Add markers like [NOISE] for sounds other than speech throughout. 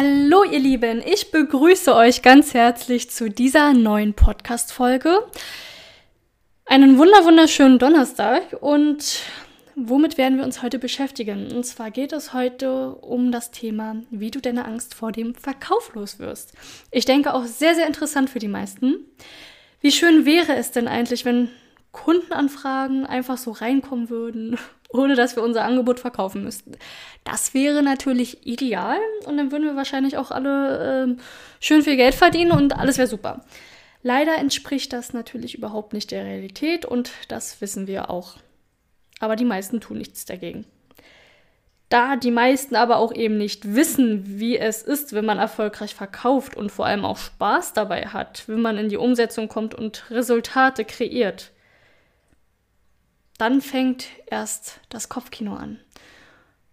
Hallo ihr Lieben, ich begrüße euch ganz herzlich zu dieser neuen Podcast-Folge. Einen wunder wunderschönen Donnerstag und womit werden wir uns heute beschäftigen? Und zwar geht es heute um das Thema, wie du deine Angst vor dem Verkauf los wirst. Ich denke auch sehr, sehr interessant für die meisten. Wie schön wäre es denn eigentlich, wenn Kundenanfragen einfach so reinkommen würden ohne dass wir unser Angebot verkaufen müssten. Das wäre natürlich ideal und dann würden wir wahrscheinlich auch alle äh, schön viel Geld verdienen und alles wäre super. Leider entspricht das natürlich überhaupt nicht der Realität und das wissen wir auch. Aber die meisten tun nichts dagegen. Da die meisten aber auch eben nicht wissen, wie es ist, wenn man erfolgreich verkauft und vor allem auch Spaß dabei hat, wenn man in die Umsetzung kommt und Resultate kreiert, dann fängt erst das Kopfkino an.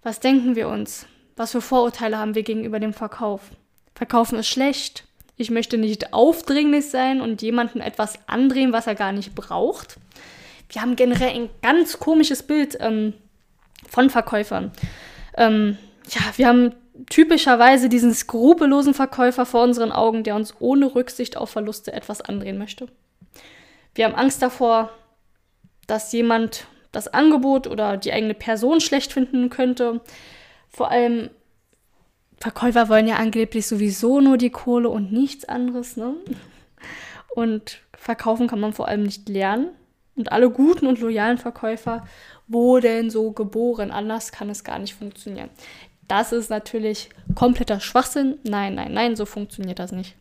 Was denken wir uns? Was für Vorurteile haben wir gegenüber dem Verkauf? Verkaufen ist schlecht. Ich möchte nicht aufdringlich sein und jemandem etwas andrehen, was er gar nicht braucht. Wir haben generell ein ganz komisches Bild ähm, von Verkäufern. Ähm, ja, wir haben typischerweise diesen skrupellosen Verkäufer vor unseren Augen, der uns ohne Rücksicht auf Verluste etwas andrehen möchte. Wir haben Angst davor, dass jemand das Angebot oder die eigene Person schlecht finden könnte. Vor allem Verkäufer wollen ja angeblich sowieso nur die Kohle und nichts anderes. Ne? Und verkaufen kann man vor allem nicht lernen. Und alle guten und loyalen Verkäufer wurden so geboren. Anders kann es gar nicht funktionieren. Das ist natürlich kompletter Schwachsinn. Nein, nein, nein, so funktioniert das nicht.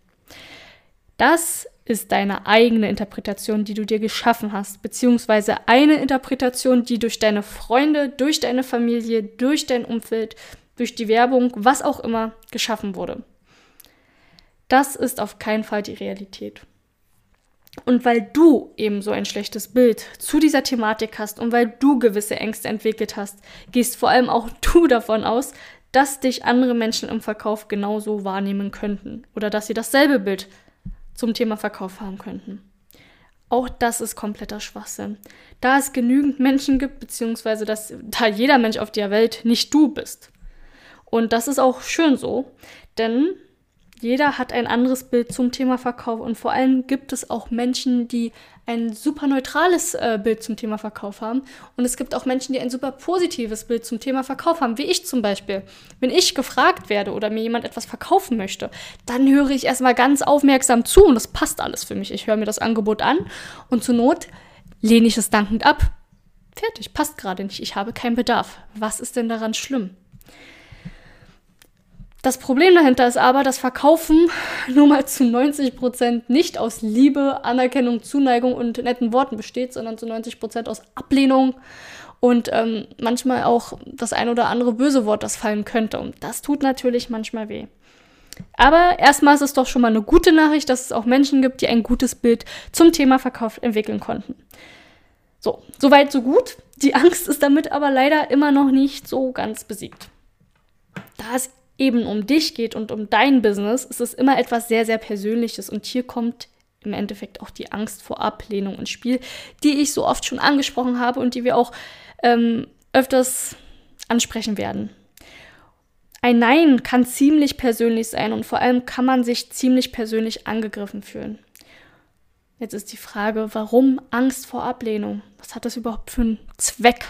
Das ist deine eigene Interpretation, die du dir geschaffen hast, beziehungsweise eine Interpretation, die durch deine Freunde, durch deine Familie, durch dein Umfeld, durch die Werbung, was auch immer, geschaffen wurde. Das ist auf keinen Fall die Realität. Und weil du eben so ein schlechtes Bild zu dieser Thematik hast und weil du gewisse Ängste entwickelt hast, gehst vor allem auch [LAUGHS] du davon aus, dass dich andere Menschen im Verkauf genauso wahrnehmen könnten oder dass sie dasselbe Bild zum Thema Verkauf haben könnten. Auch das ist kompletter Schwachsinn. Da es genügend Menschen gibt, beziehungsweise dass da jeder Mensch auf der Welt nicht du bist. Und das ist auch schön so, denn jeder hat ein anderes Bild zum Thema Verkauf und vor allem gibt es auch Menschen, die ein super neutrales äh, Bild zum Thema Verkauf haben und es gibt auch Menschen, die ein super positives Bild zum Thema Verkauf haben, wie ich zum Beispiel. Wenn ich gefragt werde oder mir jemand etwas verkaufen möchte, dann höre ich erstmal ganz aufmerksam zu und das passt alles für mich. Ich höre mir das Angebot an und zur Not lehne ich es dankend ab. Fertig, passt gerade nicht, ich habe keinen Bedarf. Was ist denn daran schlimm? Das Problem dahinter ist aber, dass Verkaufen [LAUGHS] nur mal zu 90 Prozent nicht aus Liebe, Anerkennung, Zuneigung und netten Worten besteht, sondern zu 90 Prozent aus Ablehnung und ähm, manchmal auch das ein oder andere böse Wort, das fallen könnte. Und das tut natürlich manchmal weh. Aber erstmal ist es doch schon mal eine gute Nachricht, dass es auch Menschen gibt, die ein gutes Bild zum Thema Verkauf entwickeln konnten. So, soweit, so gut. Die Angst ist damit aber leider immer noch nicht so ganz besiegt. Da es eben um dich geht und um dein Business, ist es immer etwas sehr, sehr Persönliches. Und hier kommt im Endeffekt auch die Angst vor Ablehnung ins Spiel, die ich so oft schon angesprochen habe und die wir auch ähm, öfters ansprechen werden. Ein Nein kann ziemlich persönlich sein und vor allem kann man sich ziemlich persönlich angegriffen fühlen. Jetzt ist die Frage, warum Angst vor Ablehnung? Was hat das überhaupt für einen Zweck?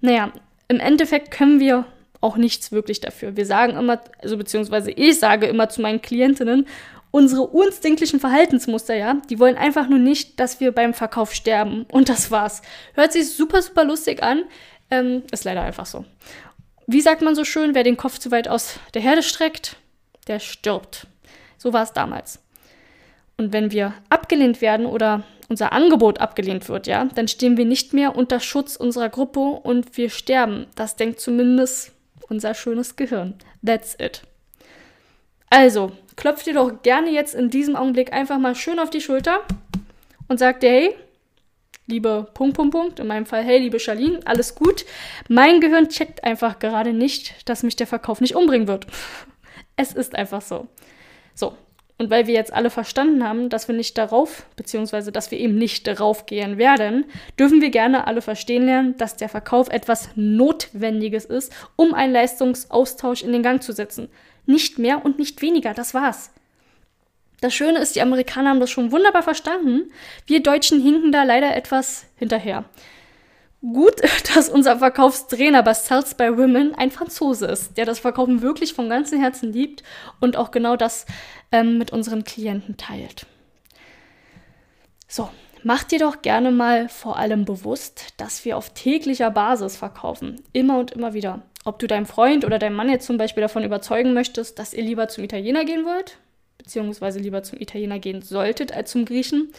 Naja, im Endeffekt können wir auch nichts wirklich dafür. Wir sagen immer, also beziehungsweise ich sage immer zu meinen Klientinnen, unsere unstinktlichen Verhaltensmuster, ja, die wollen einfach nur nicht, dass wir beim Verkauf sterben. Und das war's. Hört sich super, super lustig an. Ähm, ist leider einfach so. Wie sagt man so schön, wer den Kopf zu weit aus der Herde streckt, der stirbt. So war es damals. Und wenn wir abgelehnt werden oder unser Angebot abgelehnt wird, ja, dann stehen wir nicht mehr unter Schutz unserer Gruppe und wir sterben. Das denkt zumindest unser schönes Gehirn. That's it. Also, klopft dir doch gerne jetzt in diesem Augenblick einfach mal schön auf die Schulter und sagt dir, hey, liebe Punkt, Punkt, Punkt, in meinem Fall, hey, liebe Charlene, alles gut. Mein Gehirn checkt einfach gerade nicht, dass mich der Verkauf nicht umbringen wird. [LAUGHS] Es ist einfach so. So. Und weil wir jetzt alle verstanden haben, dass wir nicht darauf, beziehungsweise dass wir eben nicht darauf gehen werden, dürfen wir gerne alle verstehen lernen, dass der Verkauf etwas Notwendiges ist, um einen Leistungsaustausch in den Gang zu setzen. Nicht mehr und nicht weniger, das war's. Das Schöne ist, die Amerikaner haben das schon wunderbar verstanden. Wir Deutschen hinken da leider etwas hinterher. Gut, [LAUGHS] dass unser Verkaufstrainer bei Sales by Women ein Franzose ist, der das Verkaufen wirklich von ganzem Herzen liebt und auch genau das ähm, mit unseren Klienten teilt. So, mach dir doch gerne mal vor allem bewusst, dass wir auf täglicher Basis verkaufen. Immer und immer wieder. Ob du deinem Freund oder deinem Mann jetzt zum Beispiel davon überzeugen möchtest, dass ihr lieber zum Italiener gehen wollt, beziehungsweise lieber zum Italiener gehen solltet als zum Griechen.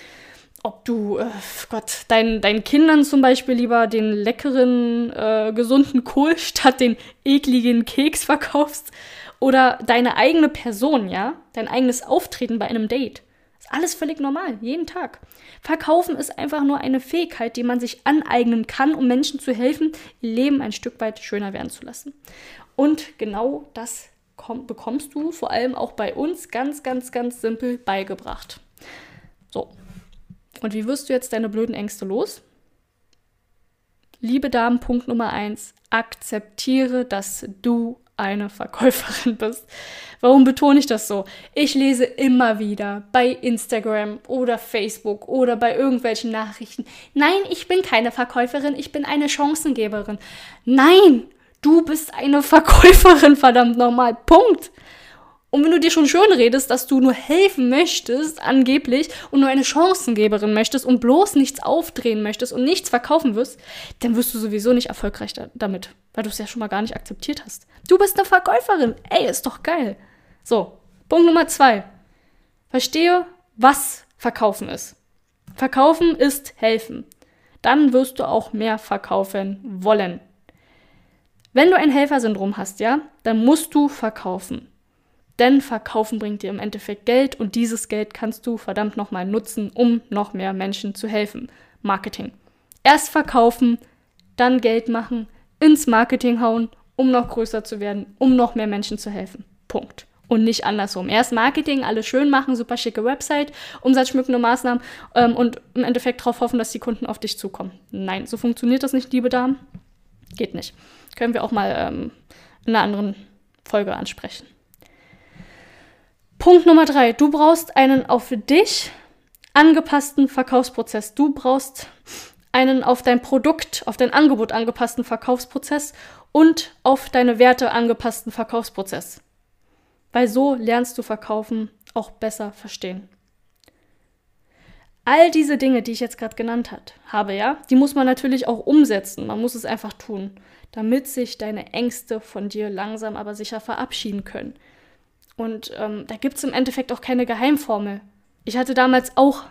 Ob du, äh, Gott, dein, deinen Kindern zum Beispiel lieber den leckeren, äh, gesunden Kohl [LAUGHS] statt den ekligen Keks verkaufst. Oder deine eigene Person, ja? Dein eigenes Auftreten bei einem Date. Ist alles völlig normal, jeden Tag. Verkaufen ist einfach nur eine Fähigkeit, die man sich aneignen kann, um Menschen zu helfen, ihr Leben ein Stück weit schöner werden zu lassen. Und genau das bekommst du vor allem auch bei uns ganz, ganz, ganz simpel beigebracht. So. Und wie wirst du jetzt deine blöden Ängste los? Liebe Damen, Punkt Nummer eins: akzeptiere, dass du eine Verkäuferin [LAUGHS] bist. Warum betone ich das so? Ich lese immer wieder bei Instagram oder Facebook oder bei irgendwelchen Nachrichten. Nein, ich bin keine Verkäuferin, ich bin eine Chancengeberin. Nein, Du bist eine [LAUGHS] Verkäuferin, verdammt nochmal. Punkt. Und wenn du dir schon schön redest, dass du nur helfen möchtest, angeblich, und nur eine Chancengeberin möchtest und bloß nichts aufdrehen möchtest und nichts verkaufen wirst, dann wirst du sowieso nicht erfolgreich da damit, weil du es ja schon mal gar nicht akzeptiert hast. Du bist eine Verkäuferin. Ey, ist doch geil. So, Punkt Nummer zwei. Verstehe, was Verkaufen ist. Verkaufen ist helfen. Dann wirst du auch mehr verkaufen wollen. Wenn du ein Helfersyndrom hast, ja, dann musst du verkaufen. Denn verkaufen bringt dir im Endeffekt Geld und dieses Geld kannst du verdammt nochmal nutzen, um noch mehr Menschen zu helfen. Marketing. Erst verkaufen, dann Geld machen, ins Marketing hauen, um noch größer zu werden, um noch mehr Menschen zu helfen. Punkt. Und nicht andersrum. Erst Marketing, alles schön machen, super schicke Website, umsatzschmückende Maßnahmen ähm, und im Endeffekt darauf hoffen, dass die Kunden auf dich zukommen. Nein, so funktioniert das nicht, liebe Damen. Geht nicht. Können wir auch mal ähm, in einer anderen Folge ansprechen. Punkt Nummer drei. Du brauchst einen auf dich angepassten Verkaufsprozess. Du brauchst einen auf dein Produkt, auf dein Angebot angepassten Verkaufsprozess und auf deine Werte angepassten Verkaufsprozess. Weil so lernst du Verkaufen auch besser verstehen. All diese Dinge, die ich jetzt gerade genannt hat, habe, ja, die muss man natürlich auch umsetzen. Man muss es einfach tun, damit sich deine Ängste von dir langsam aber sicher verabschieden können. Und ähm, da gibt es im Endeffekt auch keine Geheimformel. Ich hatte damals auch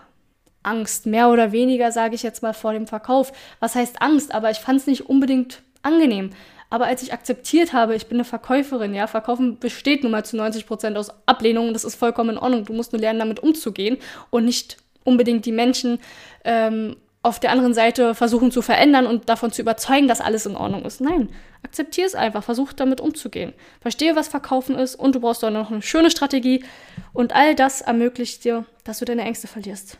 Angst, mehr oder weniger, sage ich jetzt mal, vor dem Verkauf. Was heißt Angst? Aber ich fand es nicht unbedingt angenehm. Aber als ich akzeptiert habe, ich bin eine Verkäuferin, ja, Verkaufen besteht nun mal zu 90 Prozent aus Ablehnung und das ist vollkommen in Ordnung. Du musst nur lernen, damit umzugehen und nicht unbedingt die Menschen ähm, auf der anderen Seite versuchen zu verändern und davon zu überzeugen, dass alles in Ordnung ist. Nein, akzeptiere es einfach, versuch damit umzugehen. Verstehe, was Verkaufen ist und du brauchst auch noch eine schöne Strategie und all das ermöglicht dir, dass du deine Ängste verlierst.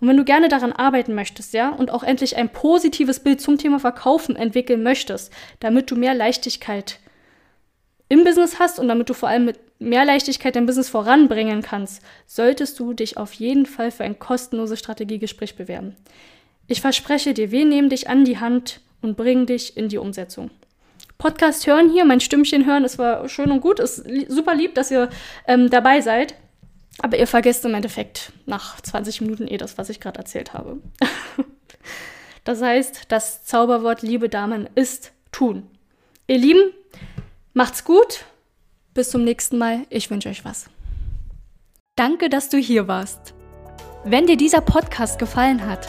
Und wenn du gerne daran arbeiten möchtest, ja, und auch endlich ein positives Bild zum Thema Verkaufen entwickeln möchtest, damit du mehr Leichtigkeit im Business hast und damit du vor allem mit mehr Leichtigkeit dein Business voranbringen kannst, solltest du dich auf jeden Fall für ein kostenloses Strategiegespräch bewerben. Ich verspreche dir, wir nehmen dich an die Hand und bringen dich in die Umsetzung. Podcast hören hier, mein Stimmchen hören, es war schön und gut, ist super lieb, dass ihr ähm, dabei seid. Aber ihr vergesst im Endeffekt nach 20 Minuten eh das, was ich gerade erzählt habe. [LAUGHS] das heißt, das Zauberwort, liebe Damen, ist tun. Ihr Lieben, macht's gut bis zum nächsten Mal. Ich wünsche euch was. Danke, dass du hier warst. Wenn dir dieser Podcast gefallen hat,